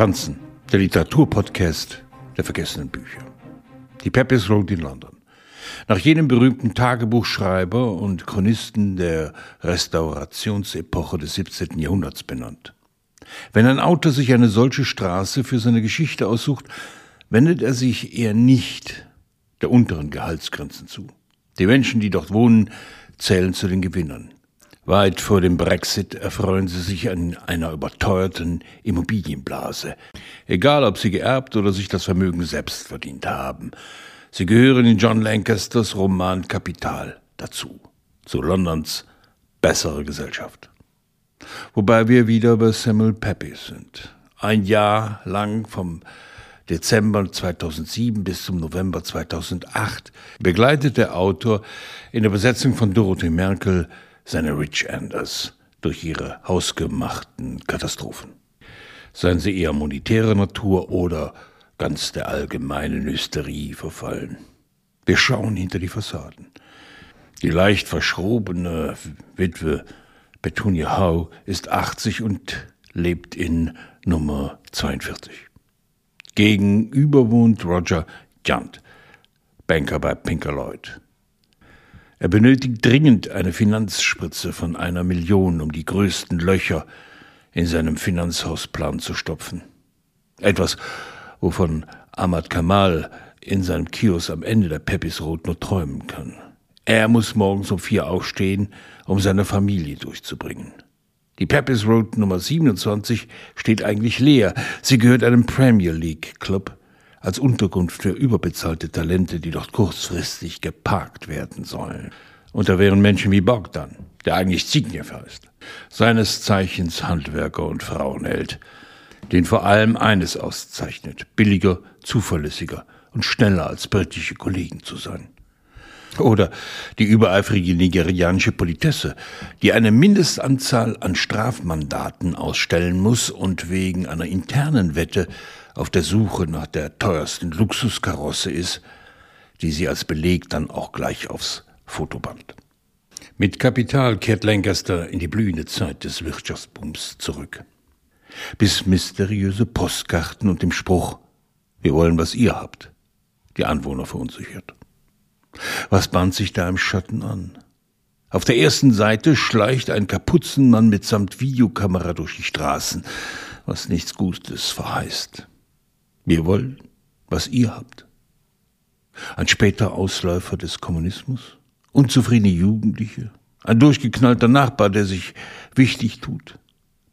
Franzen, der Literaturpodcast der vergessenen Bücher. Die Pepys Road in London. Nach jenem berühmten Tagebuchschreiber und Chronisten der Restaurationsepoche des 17. Jahrhunderts benannt. Wenn ein Autor sich eine solche Straße für seine Geschichte aussucht, wendet er sich eher nicht der unteren Gehaltsgrenzen zu. Die Menschen, die dort wohnen, zählen zu den Gewinnern. Weit vor dem Brexit erfreuen sie sich an einer überteuerten Immobilienblase. Egal, ob sie geerbt oder sich das Vermögen selbst verdient haben. Sie gehören in John Lancasters Roman Kapital dazu. Zu Londons bessere Gesellschaft. Wobei wir wieder bei Samuel Pepys sind. Ein Jahr lang vom Dezember 2007 bis zum November 2008 begleitet der Autor in der Besetzung von Dorothy Merkel seine Rich Anders durch ihre hausgemachten Katastrophen. Seien sie eher monetärer Natur oder ganz der allgemeinen Hysterie verfallen. Wir schauen hinter die Fassaden. Die leicht verschrobene Witwe Petunia Howe ist 80 und lebt in Nummer 42. Gegenüber wohnt Roger Junt, Banker bei Pinker Lloyd. Er benötigt dringend eine Finanzspritze von einer Million, um die größten Löcher in seinem Finanzhausplan zu stopfen. Etwas, wovon Ahmad Kamal in seinem Kiosk am Ende der Pepis Road nur träumen kann. Er muss morgens um vier aufstehen, um seine Familie durchzubringen. Die Pepys Road Nummer 27 steht eigentlich leer. Sie gehört einem Premier League Club als Unterkunft für überbezahlte Talente, die dort kurzfristig geparkt werden sollen. Und da wären Menschen wie Bogdan, der eigentlich Zygniew heißt, seines Zeichens Handwerker und Frauenheld, den vor allem eines auszeichnet, billiger, zuverlässiger und schneller als britische Kollegen zu sein. Oder die übereifrige nigerianische Politesse, die eine Mindestanzahl an Strafmandaten ausstellen muss und wegen einer internen Wette auf der Suche nach der teuersten Luxuskarosse ist, die sie als Beleg dann auch gleich aufs Fotoband. Mit Kapital kehrt Lancaster in die blühende Zeit des Wirtschaftsbooms zurück. Bis mysteriöse Postkarten und dem Spruch, wir wollen, was ihr habt, die Anwohner verunsichert. Was bahnt sich da im Schatten an? Auf der ersten Seite schleicht ein Kapuzenmann mitsamt Videokamera durch die Straßen, was nichts Gutes verheißt. Wir wollen, was ihr habt. Ein später Ausläufer des Kommunismus? Unzufriedene Jugendliche? Ein durchgeknallter Nachbar, der sich wichtig tut?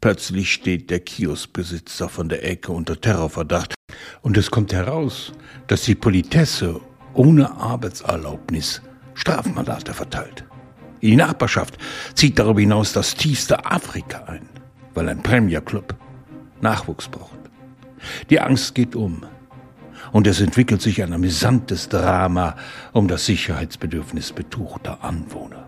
Plötzlich steht der Kioskbesitzer von der Ecke unter Terrorverdacht und es kommt heraus, dass die Politesse ohne Arbeitserlaubnis Strafmandate verteilt. In die Nachbarschaft zieht darüber hinaus das tiefste Afrika ein, weil ein Premier Club Nachwuchs braucht. Die Angst geht um und es entwickelt sich ein amüsantes Drama um das Sicherheitsbedürfnis betuchter Anwohner.